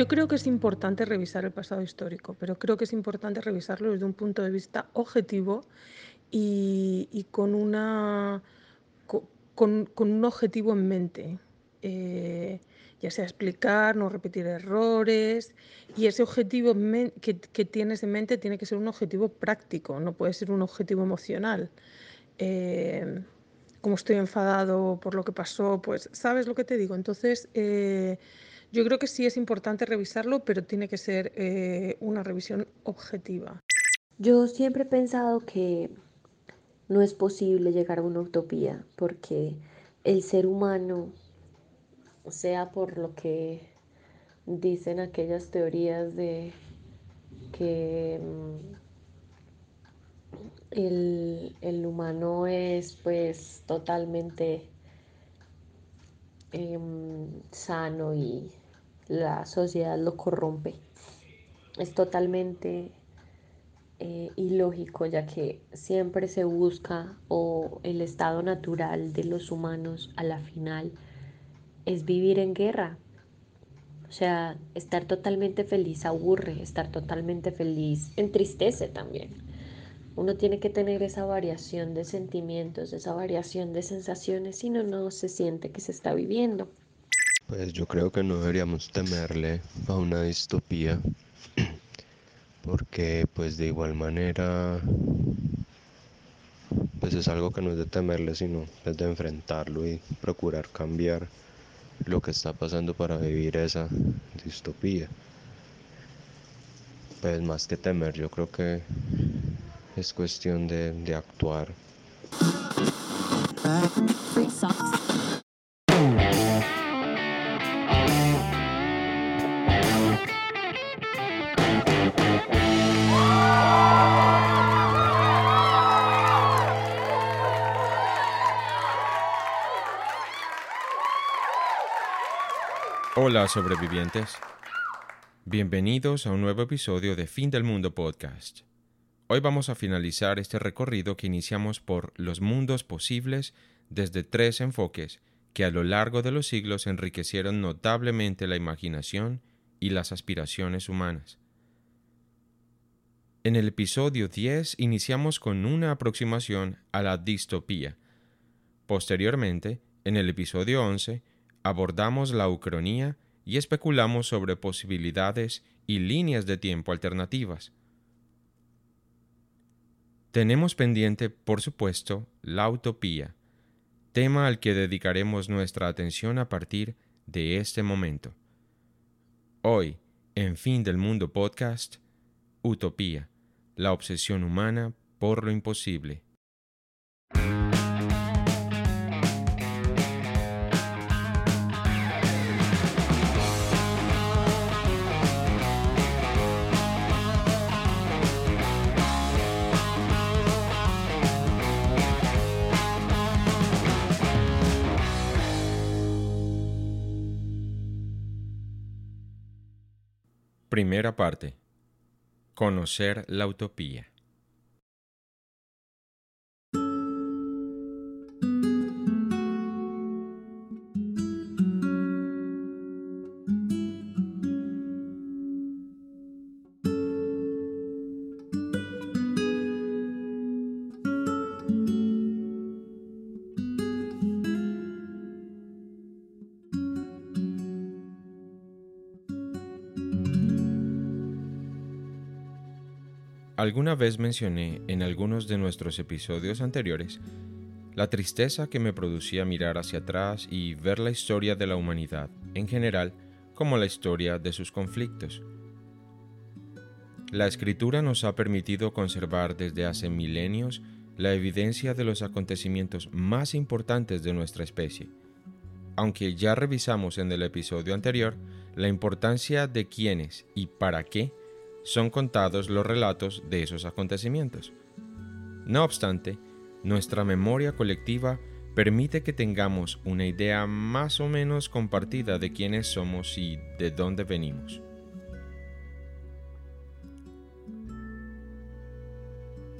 Yo creo que es importante revisar el pasado histórico, pero creo que es importante revisarlo desde un punto de vista objetivo y, con, una, con, un objetivo en mente. Eh, ya sea explicar, no repetir errores, y ese objetivo que, tienes en mente tiene que ser un objetivo práctico, no puede ser un objetivo emocional. Eh, como estoy enfadado por lo que pasó, pues sabes lo que te digo. Entonces, eh, yo creo que sí es importante revisarlo, pero tiene que ser una revisión objetiva. Yo siempre he pensado que no es posible llegar a una utopía porque el ser humano, sea por lo que dicen aquellas teorías de que mm, el, humano es pues totalmente em, sano y la sociedad lo corrompe. Es totalmente eh, ilógico, ya que siempre se busca o el estado natural de los humanos a la final es vivir en guerra. O sea, estar totalmente feliz aburre, estar totalmente feliz entristece también. Uno tiene que tener esa variación de sentimientos, esa variación de sensaciones, si no, no se siente que se está viviendo. Pues yo creo que no deberíamos temerle a una distopía porque pues de igual manera pues es algo que no es de temerle sino es de enfrentarlo y procurar cambiar lo que está pasando para vivir esa distopía. Pues más que temer yo creo que es cuestión de, de actuar Hola sobrevivientes. Bienvenidos a un nuevo episodio de Fin del Mundo Podcast. Hoy vamos a finalizar este recorrido que iniciamos por los mundos posibles desde tres enfoques que a lo largo de los siglos enriquecieron notablemente la imaginación y las aspiraciones humanas. En el episodio 10 iniciamos con una aproximación a la distopía. Posteriormente, en el episodio 11, abordamos la ucronía y especulamos sobre posibilidades y líneas de tiempo alternativas. Tenemos pendiente, por supuesto, la utopía, tema al que dedicaremos nuestra atención a partir de este momento. Hoy, en Fin del Mundo Podcast, Utopía, la obsesión humana por lo imposible. Primera parte. Conocer la utopía. Alguna vez mencioné en algunos de nuestros episodios anteriores la tristeza que me producía mirar hacia atrás y ver la historia de la humanidad en general como la historia de sus conflictos. La escritura nos ha permitido conservar desde hace milenios la evidencia de los acontecimientos más importantes de nuestra especie, aunque ya revisamos en el episodio anterior la importancia de quiénes y para qué son contados los relatos de esos acontecimientos. No obstante, nuestra memoria colectiva permite que tengamos una idea más o menos compartida de quiénes somos y de dónde venimos.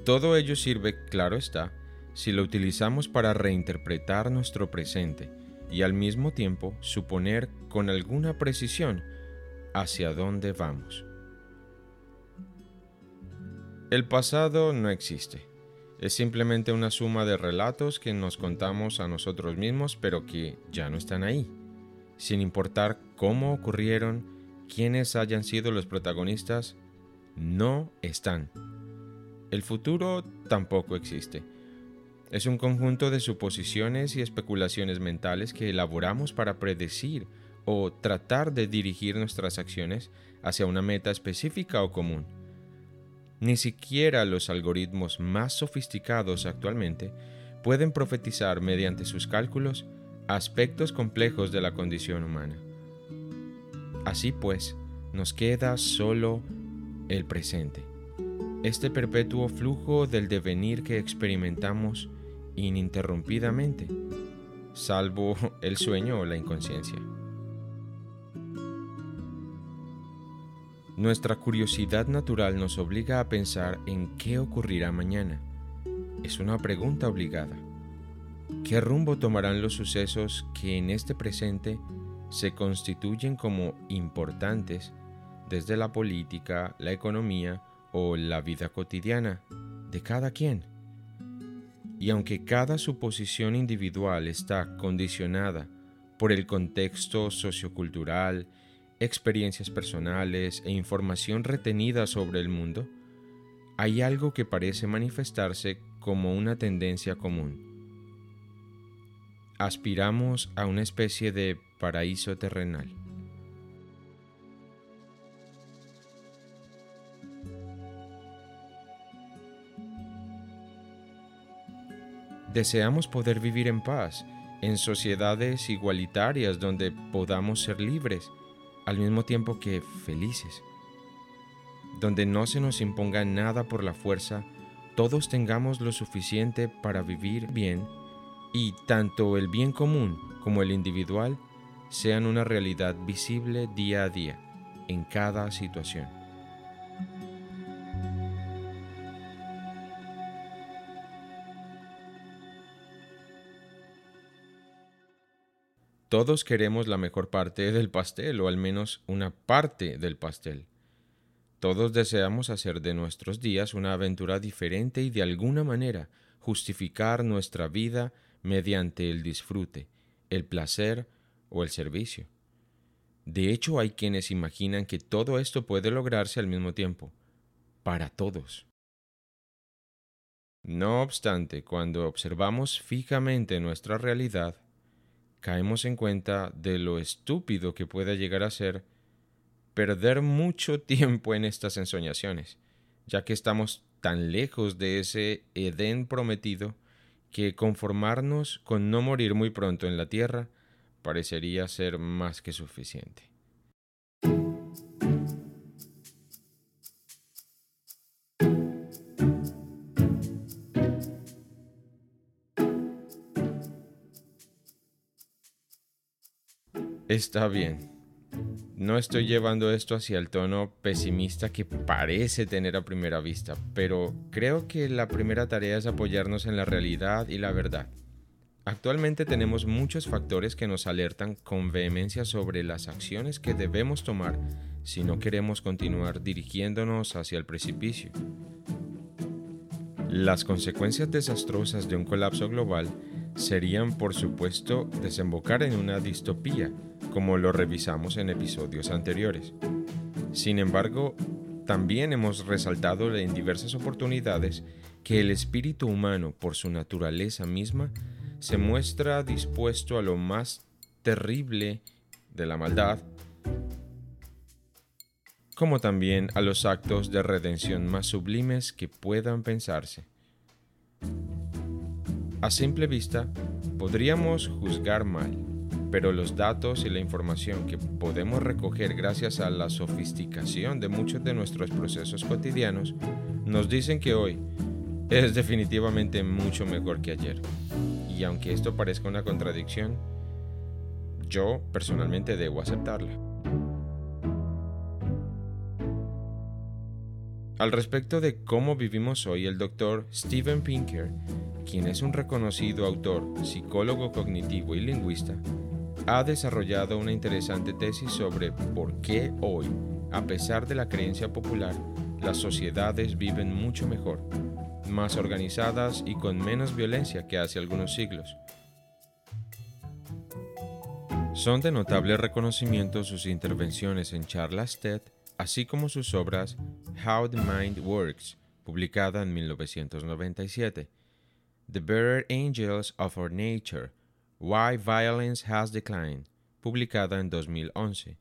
Todo ello sirve, claro está, si lo utilizamos para reinterpretar nuestro presente y al mismo tiempo suponer con alguna precisión hacia dónde vamos. El pasado no existe es simplemente una suma de relatos que nos contamos a nosotros mismos pero que ya no están ahí, sin importar cómo ocurrieron, quiénes hayan sido los protagonistas, no están. El futuro tampoco existe. Es un conjunto de suposiciones y especulaciones mentales que elaboramos para predecir o tratar de dirigir nuestras acciones hacia una meta específica o común. Ni siquiera los algoritmos más sofisticados actualmente pueden profetizar mediante sus cálculos aspectos complejos de la condición humana. Así pues, nos queda solo el presente, este perpetuo flujo del devenir que experimentamos ininterrumpidamente, salvo el sueño o la inconsciencia. Nuestra curiosidad natural nos obliga a pensar en qué ocurrirá mañana. Es una pregunta obligada. ¿Qué rumbo tomarán los sucesos que en este presente se constituyen como importantes desde la política, la economía o la vida cotidiana de cada quien? Y aunque cada suposición individual está condicionada por el contexto sociocultural, experiencias personales e información retenida sobre el mundo, hay algo que parece manifestarse como una tendencia común. Aspiramos a una especie de paraíso terrenal. Deseamos poder vivir en paz, en sociedades igualitarias donde podamos ser libres, al mismo tiempo que felices, donde no se nos imponga nada por la fuerza, todos tengamos lo suficiente para vivir bien y tanto el bien común como el individual sean una realidad visible día a día en cada situación. Todos queremos la mejor parte del pastel o al menos una parte del pastel. Todos deseamos hacer de nuestros días una aventura diferente y de alguna manera justificar nuestra vida mediante el disfrute, el placer o el servicio. De hecho, hay quienes imaginan que todo esto puede lograrse al mismo tiempo, para todos. No obstante, cuando observamos fijamente nuestra realidad, caemos en cuenta de lo estúpido que puede llegar a ser perder mucho tiempo en estas ensoñaciones, ya que estamos tan lejos de ese Edén prometido que conformarnos con no morir muy pronto en la tierra parecería ser más que suficiente. Está bien. No estoy llevando esto hacia el tono pesimista que parece tener a primera vista, pero creo que la primera tarea es apoyarnos en la realidad y la verdad. Actualmente tenemos muchos factores que nos alertan con vehemencia sobre las acciones que debemos tomar si no queremos continuar dirigiéndonos hacia el precipicio. Las consecuencias desastrosas de un colapso global serían, por supuesto, desembocar en una distopía, como lo revisamos en episodios anteriores. Sin embargo, también hemos resaltado en diversas oportunidades que el espíritu humano, por su naturaleza misma, se muestra dispuesto a lo más terrible de la maldad, como también a los actos de redención más sublimes que puedan pensarse. A simple vista, podríamos juzgar mal, pero los datos y la información que podemos recoger gracias a la sofisticación de muchos de nuestros procesos cotidianos nos dicen que hoy es definitivamente mucho mejor que ayer. Y aunque esto parezca una contradicción, yo personalmente debo aceptarla. Al respecto de cómo vivimos hoy, el doctor Steven Pinker, quien es un reconocido autor, psicólogo cognitivo y lingüista, ha desarrollado una interesante tesis sobre por qué hoy, a pesar de la creencia popular, las sociedades viven mucho mejor, más organizadas y con menos violencia que hace algunos siglos. Son de notable reconocimiento sus intervenciones en charlas TED, así como sus obras How the Mind Works, publicada en 1997, The Better Angels of Our Nature, Why Violence Has Declined, publicada en 2011,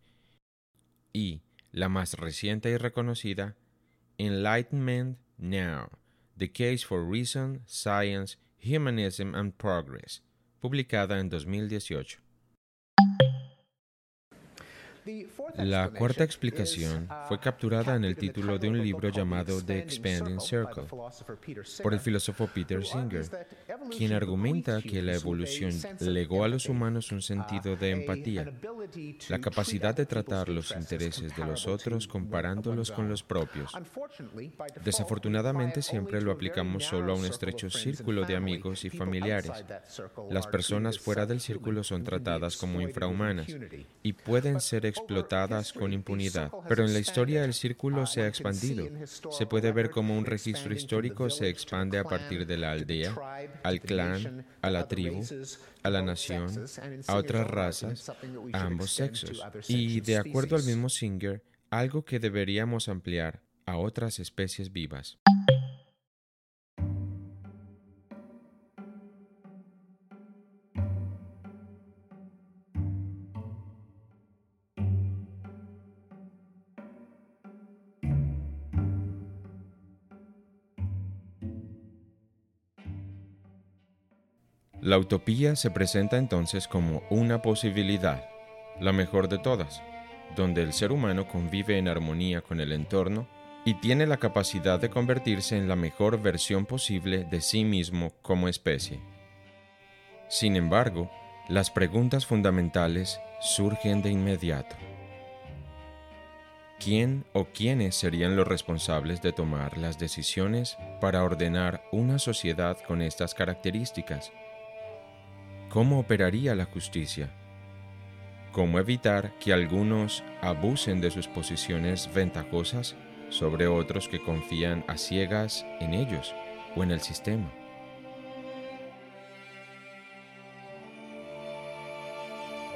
y la más reciente y reconocida, Enlightenment Now, The Case for Reason, Science, Humanism and Progress, publicada en 2018. La cuarta explicación fue capturada en el título de un libro llamado The Expanding Circle por el filósofo Peter Singer, quien argumenta que la evolución legó a los humanos un sentido de empatía, la capacidad de tratar los intereses de los otros comparándolos con los propios. Desafortunadamente siempre lo aplicamos solo a un estrecho círculo de amigos y familiares. Las personas fuera del círculo son tratadas como infrahumanas y pueden ser explotadas con impunidad. Pero en la historia el círculo se ha expandido. Se puede ver cómo un registro histórico se expande a partir de la aldea, al clan, a la tribu, a la nación, a otras razas, a ambos sexos. Y de acuerdo al mismo Singer, algo que deberíamos ampliar a otras especies vivas. La utopía se presenta entonces como una posibilidad, la mejor de todas, donde el ser humano convive en armonía con el entorno y tiene la capacidad de convertirse en la mejor versión posible de sí mismo como especie. Sin embargo, las preguntas fundamentales surgen de inmediato. ¿Quién o quiénes serían los responsables de tomar las decisiones para ordenar una sociedad con estas características? ¿Cómo operaría la justicia? ¿Cómo evitar que algunos abusen de sus posiciones ventajosas sobre otros que confían a ciegas en ellos o en el sistema?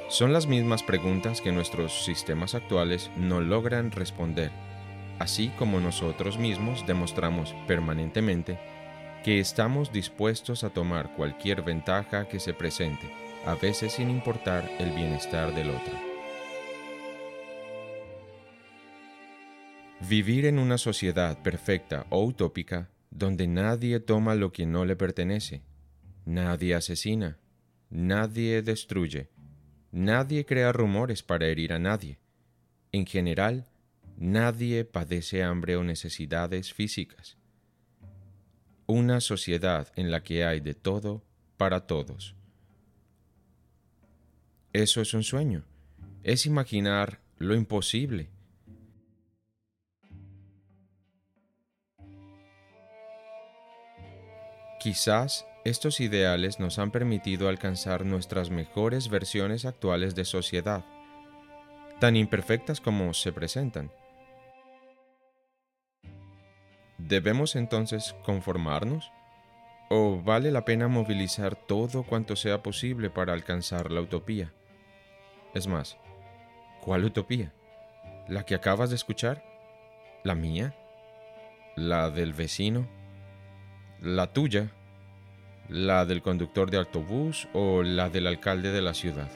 Son las mismas preguntas que nuestros sistemas actuales no logran responder, así como nosotros mismos demostramos permanentemente que estamos dispuestos a tomar cualquier ventaja que se presente, a veces sin importar el bienestar del otro. Vivir en una sociedad perfecta o utópica donde nadie toma lo que no le pertenece, nadie asesina, nadie destruye, nadie crea rumores para herir a nadie. En general, nadie padece hambre o necesidades físicas una sociedad en la que hay de todo para todos. Eso es un sueño, es imaginar lo imposible. Quizás estos ideales nos han permitido alcanzar nuestras mejores versiones actuales de sociedad, tan imperfectas como se presentan ¿Debemos entonces conformarnos? ¿O vale la pena movilizar todo cuanto sea posible para alcanzar la utopía? Es más, ¿cuál utopía? ¿La que acabas de escuchar? ¿La mía? ¿La del vecino? ¿La tuya? ¿La del conductor de autobús o la del alcalde de la ciudad?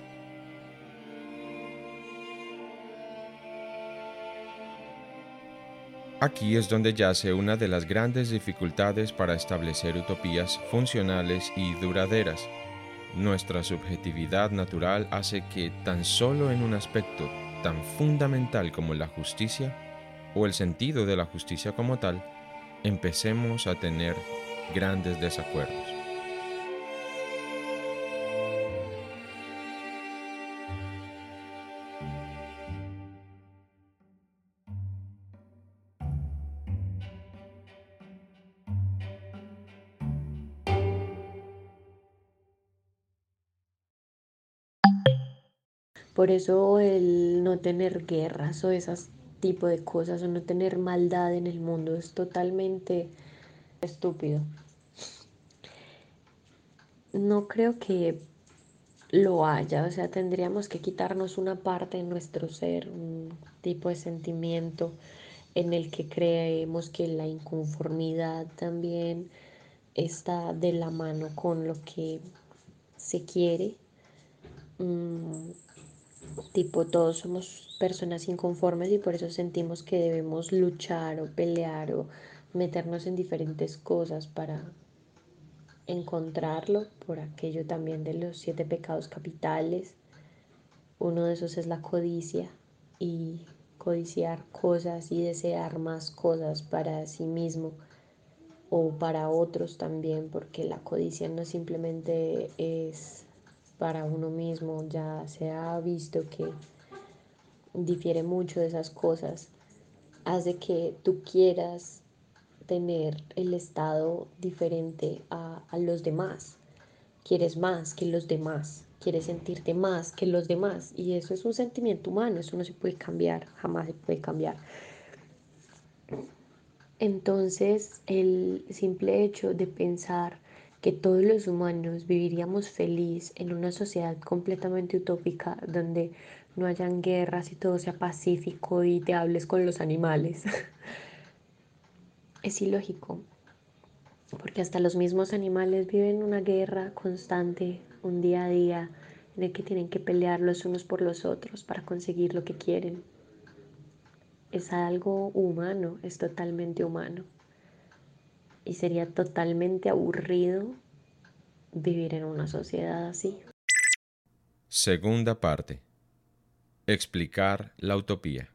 Aquí es donde yace una de las grandes dificultades para establecer utopías funcionales y duraderas. Nuestra subjetividad natural hace que tan solo en un aspecto tan fundamental como la justicia, o el sentido de la justicia como tal, empecemos a tener grandes desacuerdos. Por eso el no tener guerras o esas tipo de cosas o no tener maldad en el mundo es totalmente estúpido. No creo que lo haya, o sea, tendríamos que quitarnos una parte de nuestro ser, un tipo de sentimiento en el que creemos que la inconformidad también está de la mano con lo que se quiere. Mm, tipo todos somos personas inconformes y por eso sentimos que debemos luchar o pelear o meternos en diferentes cosas para encontrarlo, por aquello también de los siete pecados capitales. Uno de esos es la codicia y codiciar cosas y desear más cosas para sí mismo o para otros también, porque la codicia no simplemente es para uno mismo, ya se ha visto que difiere mucho de esas cosas, hace que tú quieras tener el estado diferente a, a los demás, quieres más que los demás, quieres sentirte más que los demás y eso es un sentimiento humano, eso no se puede cambiar, jamás se puede cambiar. Entonces el simple hecho de pensar que todos los humanos viviríamos feliz en una sociedad completamente utópica donde no hayan guerras y todo sea pacífico y te hables con los animales. es ilógico, porque hasta los mismos animales viven una guerra constante, un día a día, en el que tienen que pelear los unos por los otros para conseguir lo que quieren. Es algo humano, es totalmente humano y sería totalmente aburrido vivir en una sociedad así. Segunda parte. Explicar la utopía.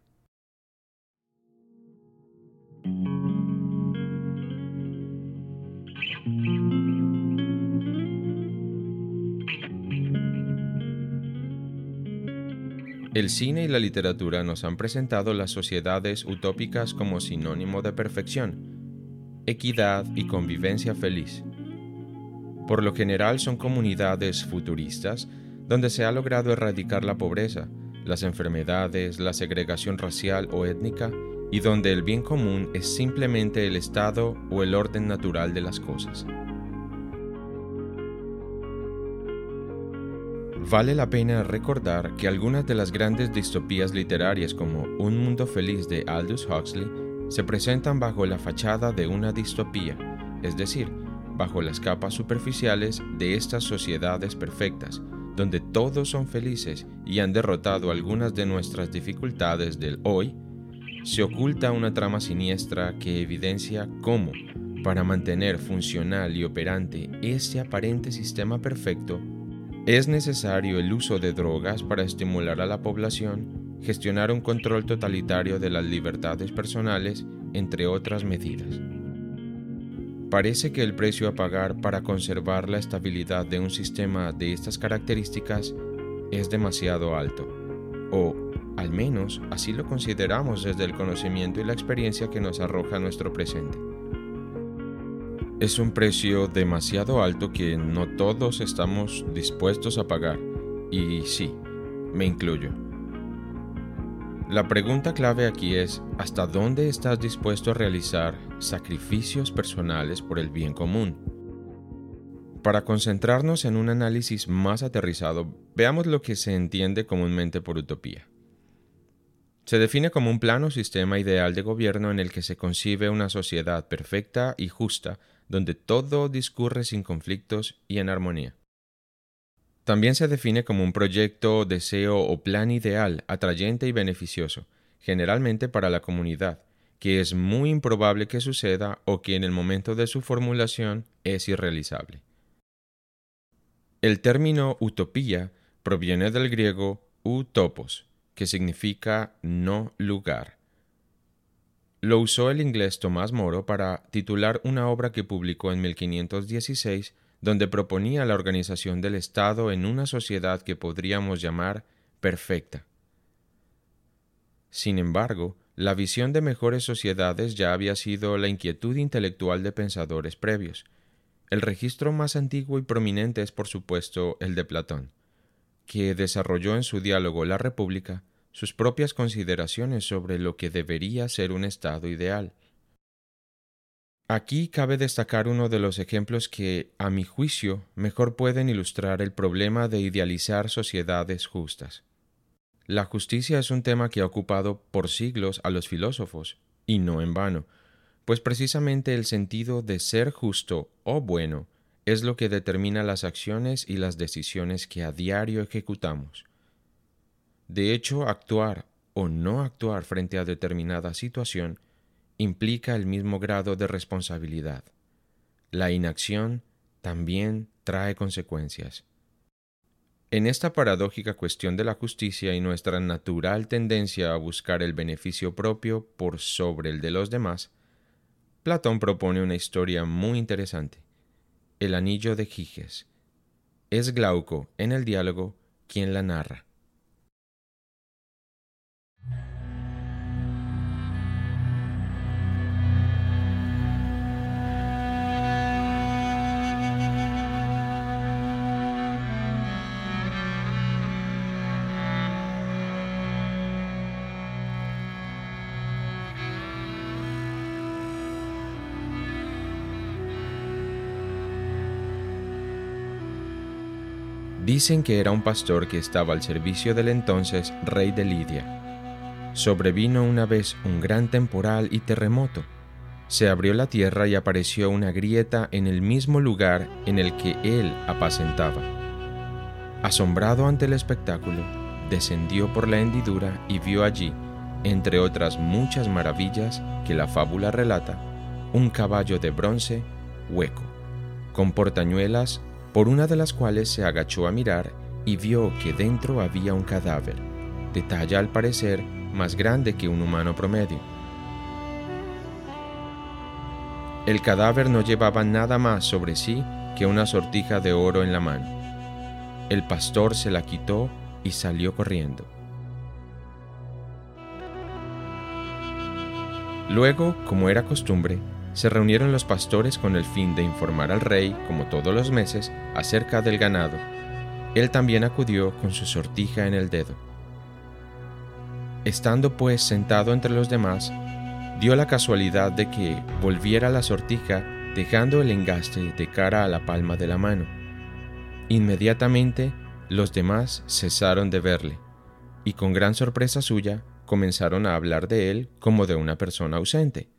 El cine y la literatura nos han presentado las sociedades utópicas como sinónimo de perfección, equidad y convivencia feliz. Por lo general son comunidades futuristas donde se ha logrado erradicar la pobreza, las enfermedades, la segregación racial o étnica y donde el bien común es simplemente el estado o el orden natural de las cosas. Vale la pena recordar que algunas de las grandes distopías literarias como Un Mundo Feliz de Aldous Huxley se presentan bajo la fachada de una distopía, es decir, bajo las capas superficiales de estas sociedades perfectas, donde todos son felices y han derrotado algunas de nuestras dificultades del hoy, se oculta una trama siniestra que evidencia cómo, para mantener funcional y operante este aparente sistema perfecto, es necesario el uso de drogas para estimular a la población gestionar un control totalitario de las libertades personales, entre otras medidas. Parece que el precio a pagar para conservar la estabilidad de un sistema de estas características es demasiado alto, o al menos así lo consideramos desde el conocimiento y la experiencia que nos arroja nuestro presente. Es un precio demasiado alto que no todos estamos dispuestos a pagar, y sí, me incluyo. La pregunta clave aquí es, ¿hasta dónde estás dispuesto a realizar sacrificios personales por el bien común? Para concentrarnos en un análisis más aterrizado, veamos lo que se entiende comúnmente por utopía. Se define como un plano sistema ideal de gobierno en el que se concibe una sociedad perfecta y justa, donde todo discurre sin conflictos y en armonía. También se define como un proyecto, deseo o plan ideal, atrayente y beneficioso, generalmente para la comunidad, que es muy improbable que suceda o que en el momento de su formulación es irrealizable. El término utopía proviene del griego utopos, que significa no lugar. Lo usó el inglés Tomás Moro para titular una obra que publicó en 1516 donde proponía la organización del Estado en una sociedad que podríamos llamar perfecta. Sin embargo, la visión de mejores sociedades ya había sido la inquietud intelectual de pensadores previos. El registro más antiguo y prominente es, por supuesto, el de Platón, que desarrolló en su diálogo La República sus propias consideraciones sobre lo que debería ser un Estado ideal, Aquí cabe destacar uno de los ejemplos que, a mi juicio, mejor pueden ilustrar el problema de idealizar sociedades justas. La justicia es un tema que ha ocupado por siglos a los filósofos, y no en vano, pues precisamente el sentido de ser justo o bueno es lo que determina las acciones y las decisiones que a diario ejecutamos. De hecho, actuar o no actuar frente a determinada situación implica el mismo grado de responsabilidad. La inacción también trae consecuencias. En esta paradójica cuestión de la justicia y nuestra natural tendencia a buscar el beneficio propio por sobre el de los demás, Platón propone una historia muy interesante, el anillo de Giges. Es Glauco, en el diálogo, quien la narra. Dicen que era un pastor que estaba al servicio del entonces rey de Lidia. Sobrevino una vez un gran temporal y terremoto. Se abrió la tierra y apareció una grieta en el mismo lugar en el que él apacentaba. Asombrado ante el espectáculo, descendió por la hendidura y vio allí, entre otras muchas maravillas que la fábula relata, un caballo de bronce hueco, con portañuelas por una de las cuales se agachó a mirar y vio que dentro había un cadáver, de talla al parecer más grande que un humano promedio. El cadáver no llevaba nada más sobre sí que una sortija de oro en la mano. El pastor se la quitó y salió corriendo. Luego, como era costumbre, se reunieron los pastores con el fin de informar al rey, como todos los meses, acerca del ganado. Él también acudió con su sortija en el dedo. Estando pues sentado entre los demás, dio la casualidad de que volviera la sortija dejando el engaste de cara a la palma de la mano. Inmediatamente los demás cesaron de verle, y con gran sorpresa suya comenzaron a hablar de él como de una persona ausente.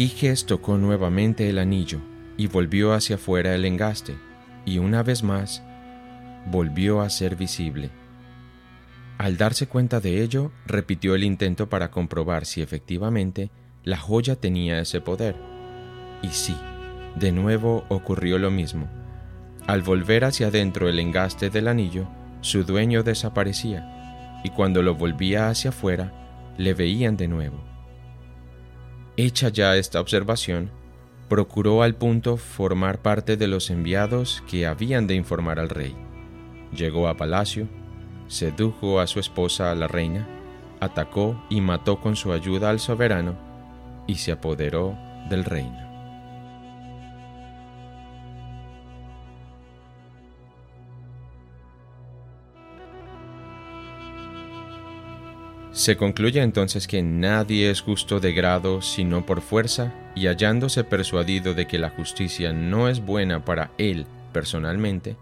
Giges tocó nuevamente el anillo y volvió hacia afuera el engaste, y una vez más volvió a ser visible. Al darse cuenta de ello, repitió el intento para comprobar si efectivamente la joya tenía ese poder. Y sí, de nuevo ocurrió lo mismo. Al volver hacia adentro el engaste del anillo, su dueño desaparecía, y cuando lo volvía hacia afuera, le veían de nuevo. Hecha ya esta observación, procuró al punto formar parte de los enviados que habían de informar al rey. Llegó a palacio, sedujo a su esposa, la reina, atacó y mató con su ayuda al soberano y se apoderó del reino. Se concluye entonces que nadie es justo de grado sino por fuerza, y hallándose persuadido de que la justicia no es buena para él personalmente,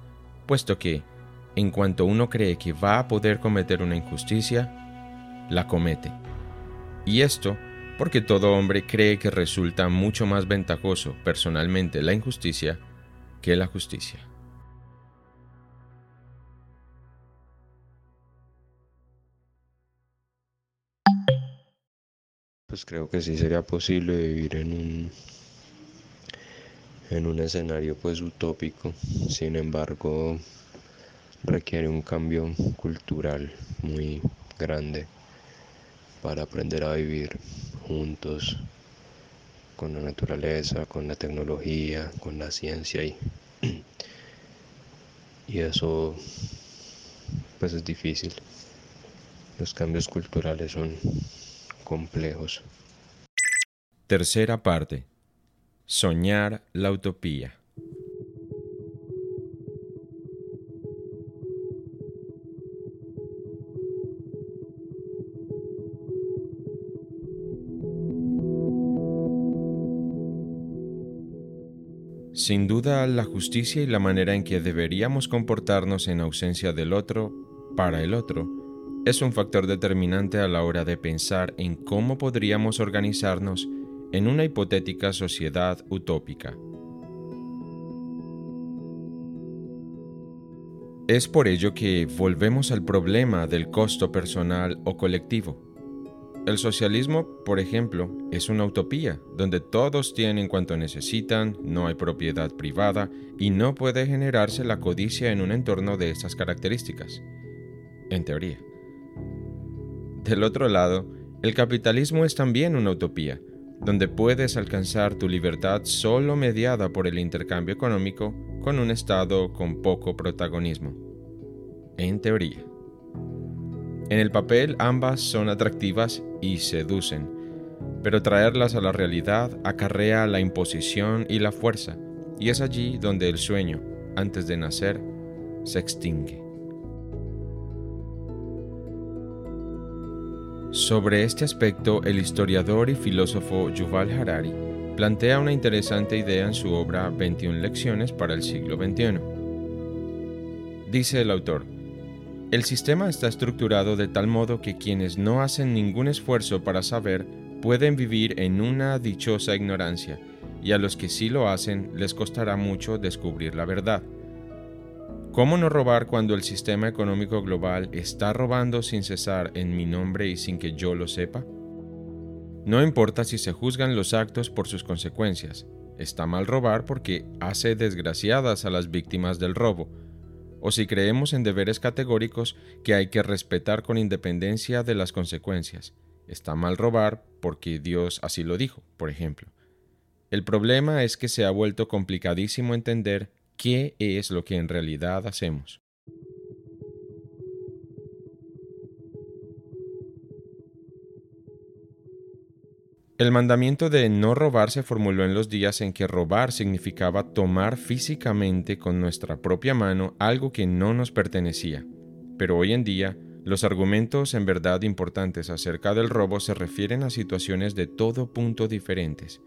puesto que, en cuanto uno cree que va a poder cometer una injusticia, la comete. Y esto porque todo hombre cree que resulta mucho más ventajoso personalmente la injusticia que la justicia. Pues creo que sí sería posible vivir en un en un escenario pues utópico. Sin embargo, requiere un cambio cultural muy grande para aprender a vivir juntos con la naturaleza, con la tecnología, con la ciencia y, y eso pues es difícil. Los cambios culturales son complejos. Tercera parte. Soñar la utopía. Sin duda, la justicia y la manera en que deberíamos comportarnos en ausencia del otro, para el otro, es un factor determinante a la hora de pensar en cómo podríamos organizarnos en una hipotética sociedad utópica. Es por ello que volvemos al problema del costo personal o colectivo. El socialismo, por ejemplo, es una utopía, donde todos tienen cuanto necesitan, no hay propiedad privada y no puede generarse la codicia en un entorno de estas características. En teoría. Del otro lado, el capitalismo es también una utopía, donde puedes alcanzar tu libertad solo mediada por el intercambio económico con un Estado con poco protagonismo. En teoría. En el papel ambas son atractivas y seducen, pero traerlas a la realidad acarrea la imposición y la fuerza, y es allí donde el sueño, antes de nacer, se extingue. Sobre este aspecto, el historiador y filósofo Yuval Harari plantea una interesante idea en su obra 21 lecciones para el siglo XXI. Dice el autor, el sistema está estructurado de tal modo que quienes no hacen ningún esfuerzo para saber pueden vivir en una dichosa ignorancia, y a los que sí lo hacen les costará mucho descubrir la verdad. ¿Cómo no robar cuando el sistema económico global está robando sin cesar en mi nombre y sin que yo lo sepa? No importa si se juzgan los actos por sus consecuencias, está mal robar porque hace desgraciadas a las víctimas del robo, o si creemos en deberes categóricos que hay que respetar con independencia de las consecuencias, está mal robar porque Dios así lo dijo, por ejemplo. El problema es que se ha vuelto complicadísimo entender qué es lo que en realidad hacemos. El mandamiento de no robar se formuló en los días en que robar significaba tomar físicamente con nuestra propia mano algo que no nos pertenecía. Pero hoy en día, los argumentos en verdad importantes acerca del robo se refieren a situaciones de todo punto diferentes,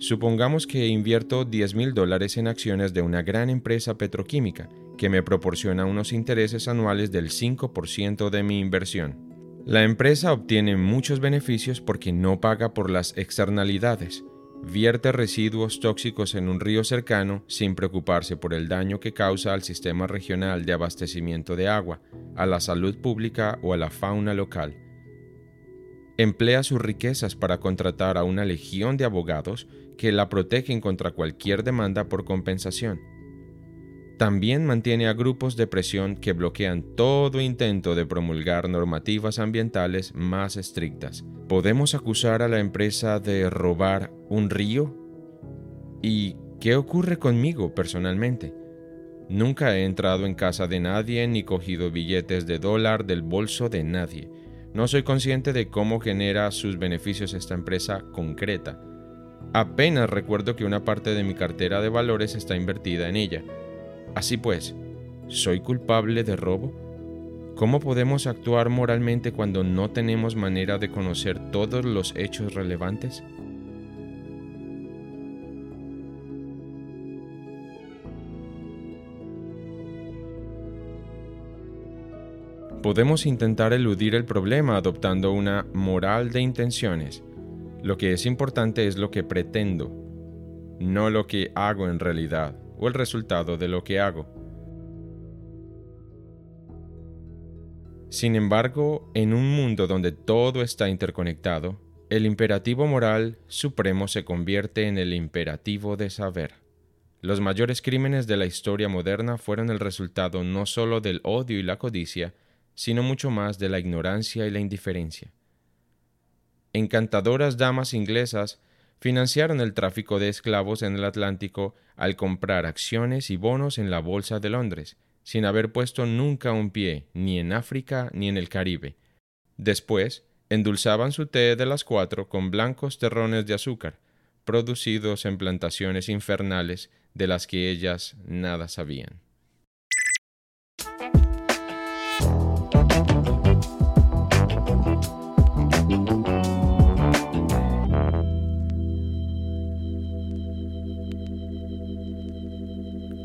Supongamos que invierto 10 mil dólares en acciones de una gran empresa petroquímica que me proporciona unos intereses anuales del 5% de mi inversión. La empresa obtiene muchos beneficios porque no paga por las externalidades, vierte residuos tóxicos en un río cercano sin preocuparse por el daño que causa al sistema regional de abastecimiento de agua, a la salud pública o a la fauna local. Emplea sus riquezas para contratar a una legión de abogados que la protegen contra cualquier demanda por compensación. También mantiene a grupos de presión que bloquean todo intento de promulgar normativas ambientales más estrictas. ¿Podemos acusar a la empresa de robar un río? ¿Y qué ocurre conmigo personalmente? Nunca he entrado en casa de nadie ni cogido billetes de dólar del bolso de nadie. No soy consciente de cómo genera sus beneficios esta empresa concreta. Apenas recuerdo que una parte de mi cartera de valores está invertida en ella. Así pues, ¿soy culpable de robo? ¿Cómo podemos actuar moralmente cuando no tenemos manera de conocer todos los hechos relevantes? Podemos intentar eludir el problema adoptando una moral de intenciones. Lo que es importante es lo que pretendo, no lo que hago en realidad o el resultado de lo que hago. Sin embargo, en un mundo donde todo está interconectado, el imperativo moral supremo se convierte en el imperativo de saber. Los mayores crímenes de la historia moderna fueron el resultado no solo del odio y la codicia, sino mucho más de la ignorancia y la indiferencia. Encantadoras damas inglesas financiaron el tráfico de esclavos en el Atlántico al comprar acciones y bonos en la Bolsa de Londres, sin haber puesto nunca un pie ni en África ni en el Caribe. Después, endulzaban su té de las cuatro con blancos terrones de azúcar, producidos en plantaciones infernales de las que ellas nada sabían.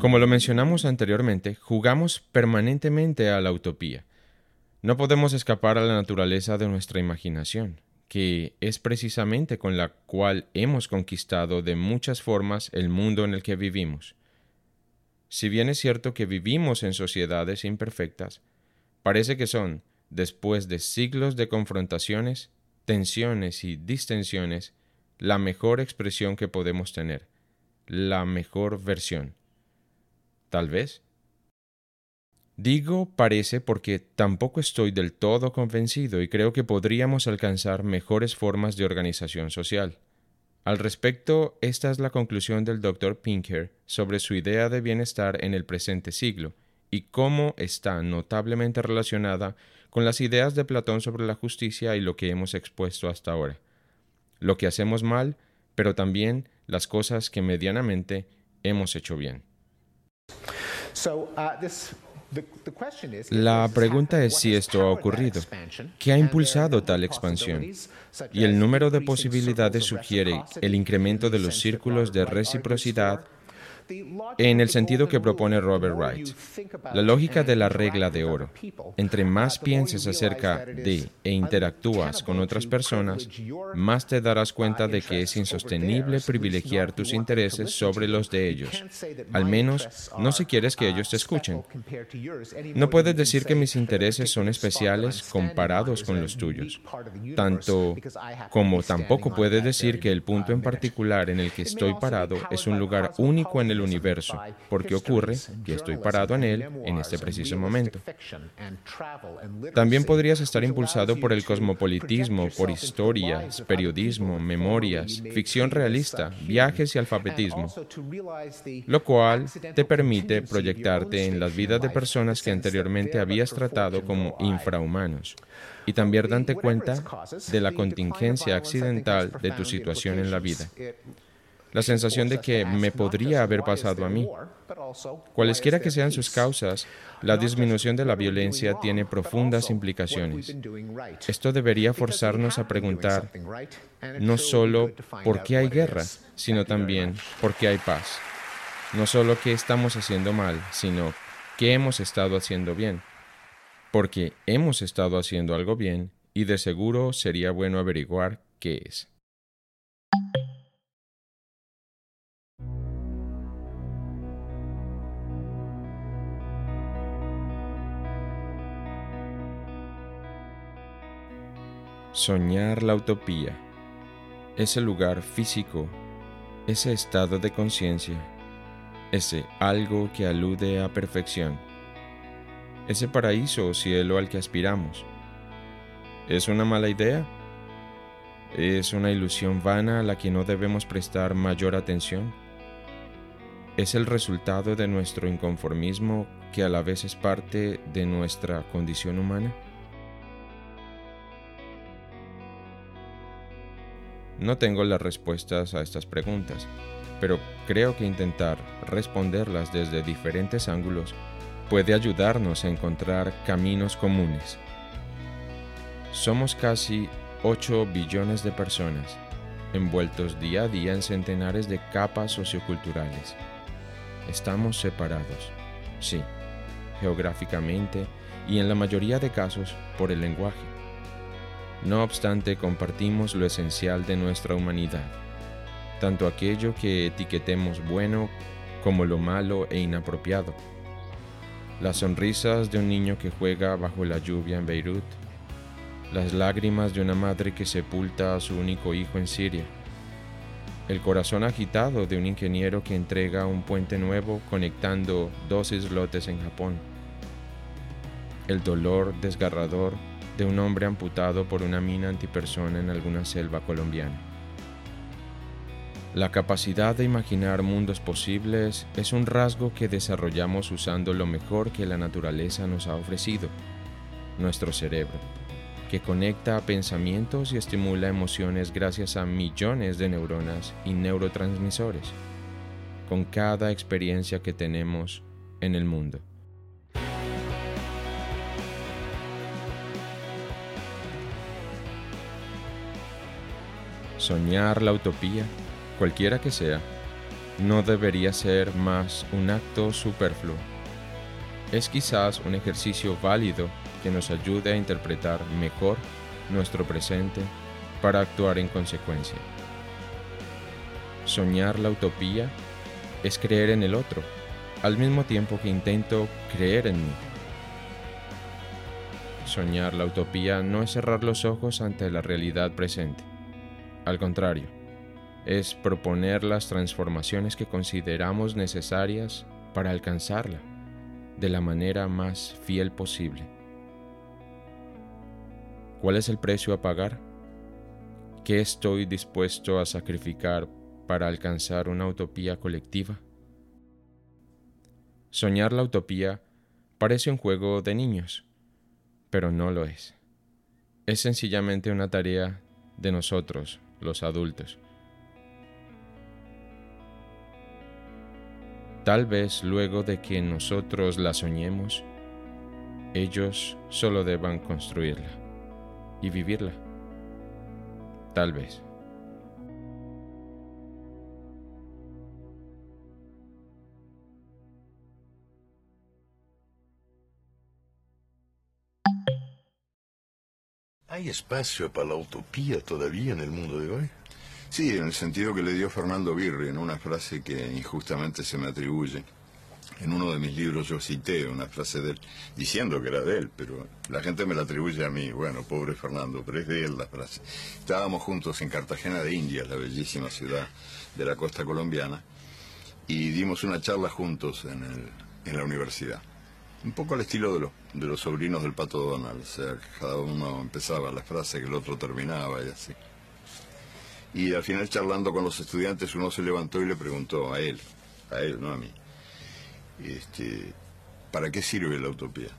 Como lo mencionamos anteriormente, jugamos permanentemente a la utopía. No podemos escapar a la naturaleza de nuestra imaginación, que es precisamente con la cual hemos conquistado de muchas formas el mundo en el que vivimos. Si bien es cierto que vivimos en sociedades imperfectas, parece que son, después de siglos de confrontaciones, tensiones y distensiones, la mejor expresión que podemos tener, la mejor versión tal vez. Digo parece porque tampoco estoy del todo convencido y creo que podríamos alcanzar mejores formas de organización social. Al respecto, esta es la conclusión del Dr. Pinker sobre su idea de bienestar en el presente siglo y cómo está notablemente relacionada con las ideas de Platón sobre la justicia y lo que hemos expuesto hasta ahora. Lo que hacemos mal, pero también las cosas que medianamente hemos hecho bien. La pregunta es si esto ha ocurrido. ¿Qué ha impulsado tal expansión? Y el número de posibilidades sugiere el incremento de los círculos de reciprocidad en el sentido que propone Robert Wright. La lógica de la regla de oro. Entre más pienses acerca de e interactúas con otras personas, más te darás cuenta de que es insostenible privilegiar tus intereses sobre los de ellos. Al menos no si quieres que ellos te escuchen. No puedes decir que mis intereses son especiales comparados con los tuyos, tanto como tampoco puedes decir que el punto en particular en el que estoy parado es un lugar único en el universo, porque ocurre que estoy parado en él en este preciso momento. También podrías estar impulsado por el cosmopolitismo, por historias, periodismo, memorias, ficción realista, viajes y alfabetismo, lo cual te permite proyectarte en las vidas de personas que anteriormente habías tratado como infrahumanos y también darte cuenta de la contingencia accidental de tu situación en la vida la sensación de que me podría haber pasado a mí. Cualesquiera que sean sus causas, la disminución de la violencia tiene profundas implicaciones. Esto debería forzarnos a preguntar no solo por qué hay guerra, sino también por qué hay paz. No solo qué estamos haciendo mal, sino qué hemos estado haciendo bien. Porque hemos estado haciendo algo bien y de seguro sería bueno averiguar qué es. Soñar la utopía, ese lugar físico, ese estado de conciencia, ese algo que alude a perfección, ese paraíso o cielo al que aspiramos. ¿Es una mala idea? ¿Es una ilusión vana a la que no debemos prestar mayor atención? ¿Es el resultado de nuestro inconformismo que a la vez es parte de nuestra condición humana? No tengo las respuestas a estas preguntas, pero creo que intentar responderlas desde diferentes ángulos puede ayudarnos a encontrar caminos comunes. Somos casi 8 billones de personas, envueltos día a día en centenares de capas socioculturales. Estamos separados, sí, geográficamente y en la mayoría de casos por el lenguaje. No obstante, compartimos lo esencial de nuestra humanidad, tanto aquello que etiquetemos bueno como lo malo e inapropiado. Las sonrisas de un niño que juega bajo la lluvia en Beirut, las lágrimas de una madre que sepulta a su único hijo en Siria, el corazón agitado de un ingeniero que entrega un puente nuevo conectando dos islotes en Japón, el dolor desgarrador de un hombre amputado por una mina antipersona en alguna selva colombiana. La capacidad de imaginar mundos posibles es un rasgo que desarrollamos usando lo mejor que la naturaleza nos ha ofrecido, nuestro cerebro, que conecta pensamientos y estimula emociones gracias a millones de neuronas y neurotransmisores, con cada experiencia que tenemos en el mundo. Soñar la utopía, cualquiera que sea, no debería ser más un acto superfluo. Es quizás un ejercicio válido que nos ayude a interpretar mejor nuestro presente para actuar en consecuencia. Soñar la utopía es creer en el otro, al mismo tiempo que intento creer en mí. Soñar la utopía no es cerrar los ojos ante la realidad presente al contrario, es proponer las transformaciones que consideramos necesarias para alcanzarla de la manera más fiel posible. ¿Cuál es el precio a pagar? ¿Qué estoy dispuesto a sacrificar para alcanzar una utopía colectiva? Soñar la utopía parece un juego de niños, pero no lo es. Es sencillamente una tarea de nosotros, los adultos. Tal vez luego de que nosotros la soñemos, ellos solo deban construirla y vivirla. Tal vez. ¿Hay espacio para la utopía todavía en el mundo de hoy? Sí, en el sentido que le dio Fernando Birri en una frase que injustamente se me atribuye. En uno de mis libros yo cité una frase de él, diciendo que era de él, pero la gente me la atribuye a mí. Bueno, pobre Fernando, pero es de él la frase. Estábamos juntos en Cartagena de Indias, la bellísima ciudad de la costa colombiana, y dimos una charla juntos en, en la universidad. Un poco al estilo de los, de los sobrinos del pato Donald, o sea, cada uno empezaba la frase que el otro terminaba y así. Y al final charlando con los estudiantes uno se levantó y le preguntó a él, a él, no a mí, este, ¿para qué sirve la utopía?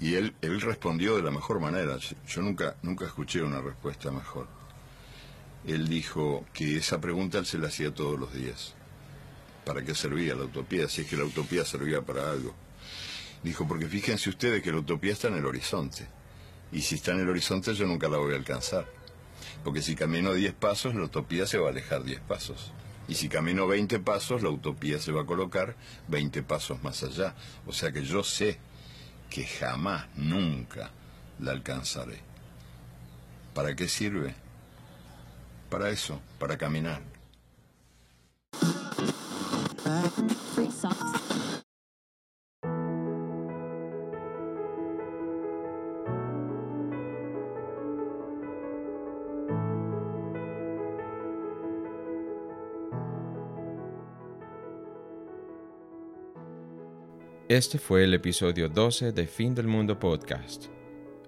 Y él, él respondió de la mejor manera, yo nunca, nunca escuché una respuesta mejor. Él dijo que esa pregunta él se la hacía todos los días. ¿Para qué servía la utopía? Si es que la utopía servía para algo. Dijo, porque fíjense ustedes que la utopía está en el horizonte. Y si está en el horizonte yo nunca la voy a alcanzar. Porque si camino 10 pasos, la utopía se va a alejar 10 pasos. Y si camino 20 pasos, la utopía se va a colocar 20 pasos más allá. O sea que yo sé que jamás, nunca la alcanzaré. ¿Para qué sirve? Para eso, para caminar. Este fue el episodio 12 de Fin del Mundo Podcast.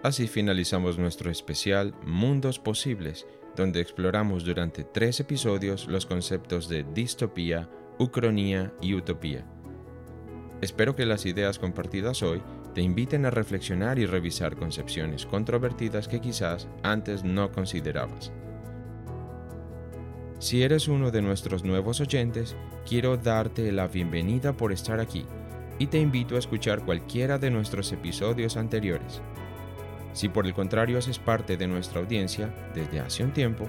Así finalizamos nuestro especial Mundos Posibles, donde exploramos durante tres episodios los conceptos de distopía, ucronía y utopía. Espero que las ideas compartidas hoy te inviten a reflexionar y revisar concepciones controvertidas que quizás antes no considerabas. Si eres uno de nuestros nuevos oyentes, quiero darte la bienvenida por estar aquí y te invito a escuchar cualquiera de nuestros episodios anteriores. Si por el contrario haces parte de nuestra audiencia desde hace un tiempo,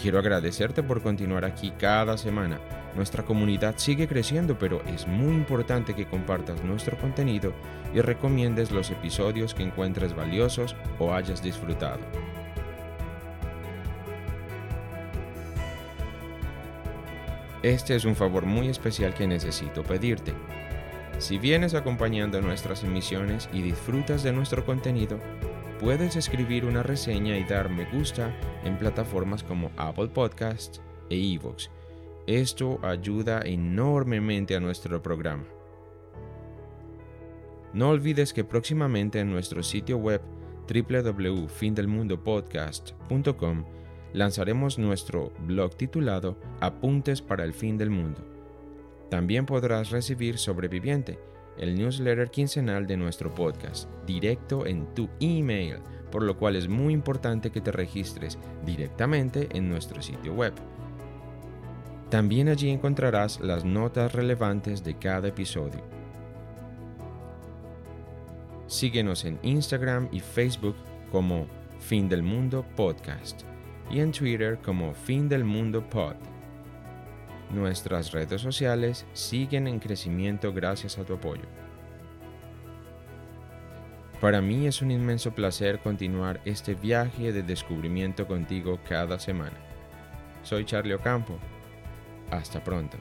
quiero agradecerte por continuar aquí cada semana. Nuestra comunidad sigue creciendo, pero es muy importante que compartas nuestro contenido y recomiendes los episodios que encuentres valiosos o hayas disfrutado. Este es un favor muy especial que necesito pedirte. Si vienes acompañando nuestras emisiones y disfrutas de nuestro contenido, puedes escribir una reseña y dar me gusta en plataformas como Apple Podcasts e Evox. Esto ayuda enormemente a nuestro programa. No olvides que próximamente en nuestro sitio web www.findelmundopodcast.com lanzaremos nuestro blog titulado Apuntes para el fin del mundo. También podrás recibir Sobreviviente, el newsletter quincenal de nuestro podcast, directo en tu email, por lo cual es muy importante que te registres directamente en nuestro sitio web. También allí encontrarás las notas relevantes de cada episodio. Síguenos en Instagram y Facebook como Fin del Mundo Podcast y en Twitter como Fin del Mundo Pod. Nuestras redes sociales siguen en crecimiento gracias a tu apoyo. Para mí es un inmenso placer continuar este viaje de descubrimiento contigo cada semana. Soy Charlie Ocampo. Hasta pronto.